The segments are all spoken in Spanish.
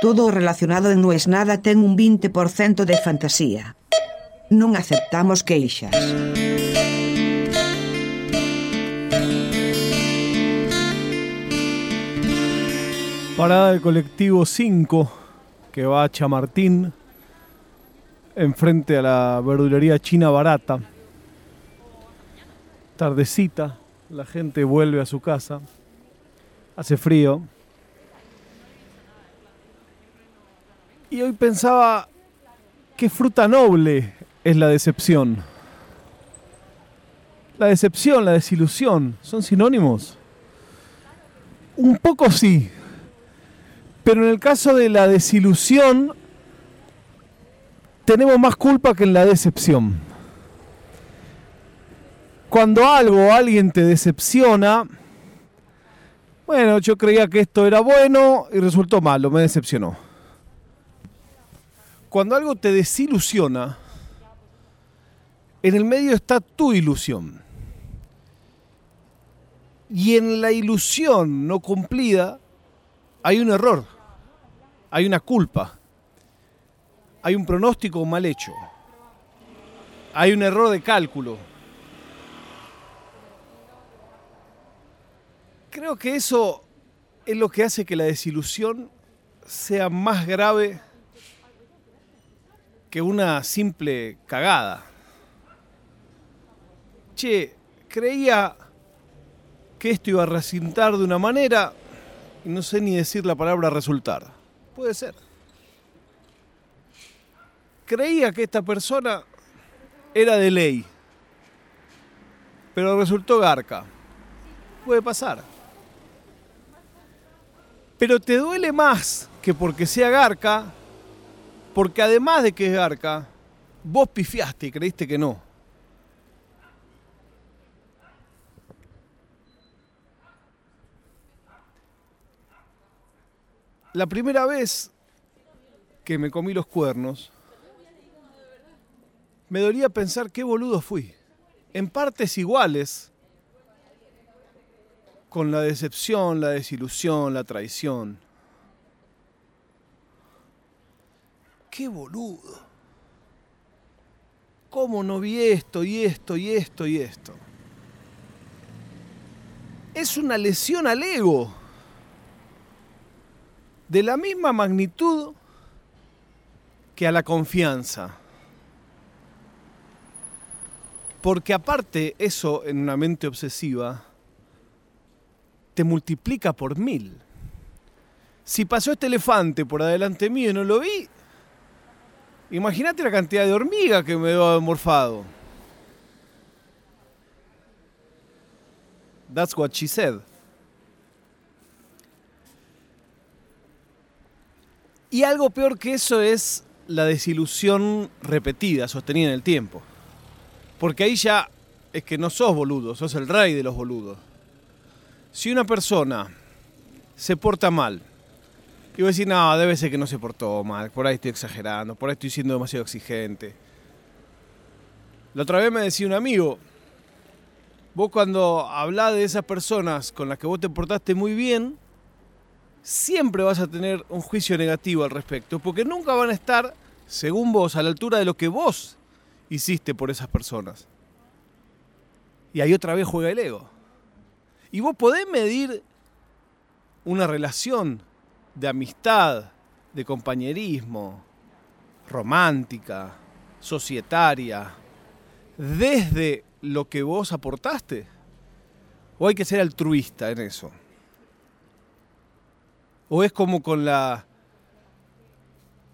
Todo relacionado en nada ten un 20% de fantasía. Non aceptamos queixas. Parada del colectivo 5 que va a Chamartín, enfrente a la verdulería china barata. Tardecita, la gente vuelve a su casa, hace frío. Y hoy pensaba, qué fruta noble es la decepción. La decepción, la desilusión, ¿son sinónimos? Un poco sí, pero en el caso de la desilusión tenemos más culpa que en la decepción. Cuando algo o alguien te decepciona, bueno, yo creía que esto era bueno y resultó malo, me decepcionó. Cuando algo te desilusiona, en el medio está tu ilusión. Y en la ilusión no cumplida hay un error, hay una culpa, hay un pronóstico mal hecho, hay un error de cálculo. Creo que eso es lo que hace que la desilusión sea más grave que una simple cagada. Che, creía que esto iba a recintar de una manera y no sé ni decir la palabra resultar. Puede ser. Creía que esta persona era de ley, pero resultó garca. Puede pasar. Pero te duele más que porque sea garca, porque además de que es garca, vos pifiaste y creíste que no. La primera vez que me comí los cuernos, me dolía pensar qué boludo fui. En partes iguales, con la decepción, la desilusión, la traición. Qué boludo. ¿Cómo no vi esto y esto y esto y esto? Es una lesión al ego de la misma magnitud que a la confianza. Porque aparte eso en una mente obsesiva te multiplica por mil. Si pasó este elefante por adelante mío y no lo vi, imagínate la cantidad de hormigas que me haber morfado. That's what she said. Y algo peor que eso es la desilusión repetida, sostenida en el tiempo. Porque ahí ya es que no sos boludo, sos el rey de los boludos. Si una persona se porta mal, y vos decís, no, debe ser que no se portó mal, por ahí estoy exagerando, por ahí estoy siendo demasiado exigente. La otra vez me decía un amigo, vos cuando hablás de esas personas con las que vos te portaste muy bien, siempre vas a tener un juicio negativo al respecto, porque nunca van a estar, según vos, a la altura de lo que vos hiciste por esas personas. Y ahí otra vez juega el ego. Y vos podés medir una relación de amistad, de compañerismo, romántica, societaria, desde lo que vos aportaste. ¿O hay que ser altruista en eso? ¿O es como con la...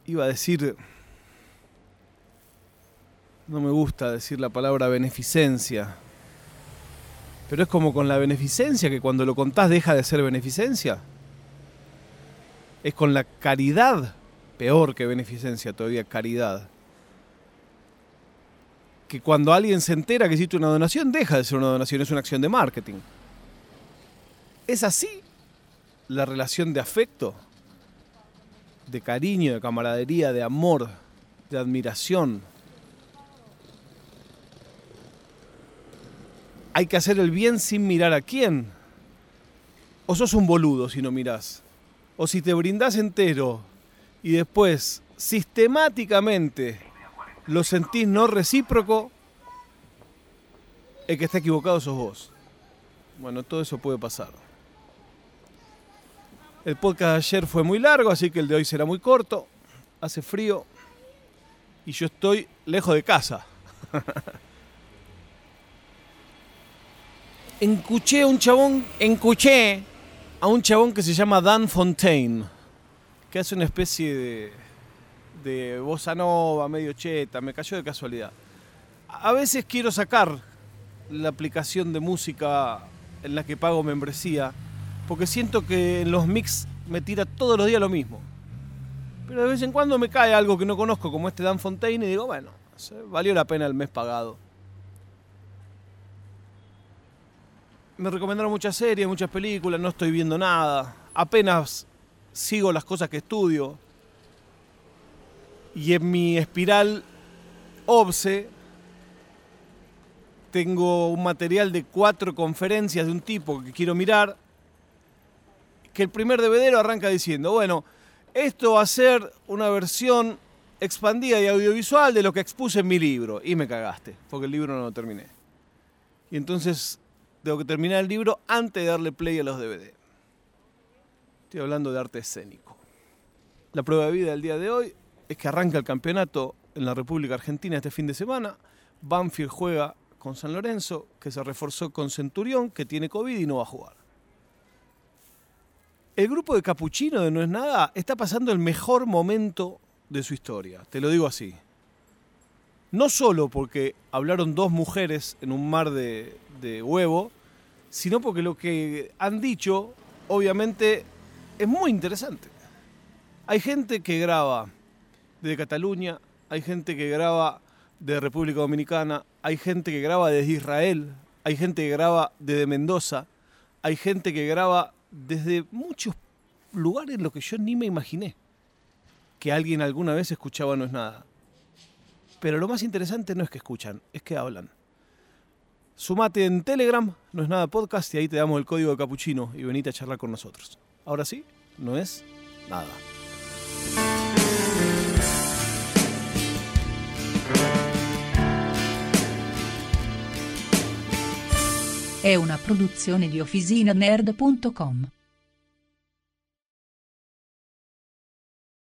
iba a decir... No me gusta decir la palabra beneficencia. Pero es como con la beneficencia, que cuando lo contás deja de ser beneficencia. Es con la caridad, peor que beneficencia todavía, caridad. Que cuando alguien se entera que hiciste una donación, deja de ser una donación, es una acción de marketing. ¿Es así la relación de afecto, de cariño, de camaradería, de amor, de admiración. Hay que hacer el bien sin mirar a quién. O sos un boludo si no mirás. O si te brindás entero y después sistemáticamente lo sentís no recíproco, el que está equivocado sos vos. Bueno, todo eso puede pasar. El podcast de ayer fue muy largo, así que el de hoy será muy corto. Hace frío y yo estoy lejos de casa. Encuché a un chabón, encuché a un chabón que se llama Dan Fontaine, que hace una especie de, de bossa nova, medio cheta, me cayó de casualidad. A veces quiero sacar la aplicación de música en la que pago membresía, porque siento que en los mix me tira todos los días lo mismo. Pero de vez en cuando me cae algo que no conozco, como este Dan Fontaine, y digo, bueno, valió la pena el mes pagado. Me recomendaron muchas series, muchas películas, no estoy viendo nada. Apenas sigo las cosas que estudio. Y en mi espiral OBSE tengo un material de cuatro conferencias de un tipo que quiero mirar. Que el primer devedero arranca diciendo, bueno, esto va a ser una versión expandida y audiovisual de lo que expuse en mi libro. Y me cagaste, porque el libro no lo terminé. Y entonces tengo que terminar el libro antes de darle play a los DVD. Estoy hablando de arte escénico. La prueba de vida del día de hoy es que arranca el campeonato en la República Argentina este fin de semana. Banfield juega con San Lorenzo, que se reforzó con Centurión, que tiene COVID y no va a jugar. El grupo de Capuchino de No es Nada está pasando el mejor momento de su historia, te lo digo así. No solo porque hablaron dos mujeres en un mar de, de huevo, sino porque lo que han dicho, obviamente, es muy interesante. Hay gente que graba de Cataluña, hay gente que graba de República Dominicana, hay gente que graba desde Israel, hay gente que graba desde Mendoza, hay gente que graba desde muchos lugares en los que yo ni me imaginé que alguien alguna vez escuchaba no es nada. Pero lo más interesante no es que escuchan, es que hablan. Sumate en Telegram, no es nada podcast, y ahí te damos el código de capuchino y venite a charlar con nosotros. Ahora sí, no es nada. Una.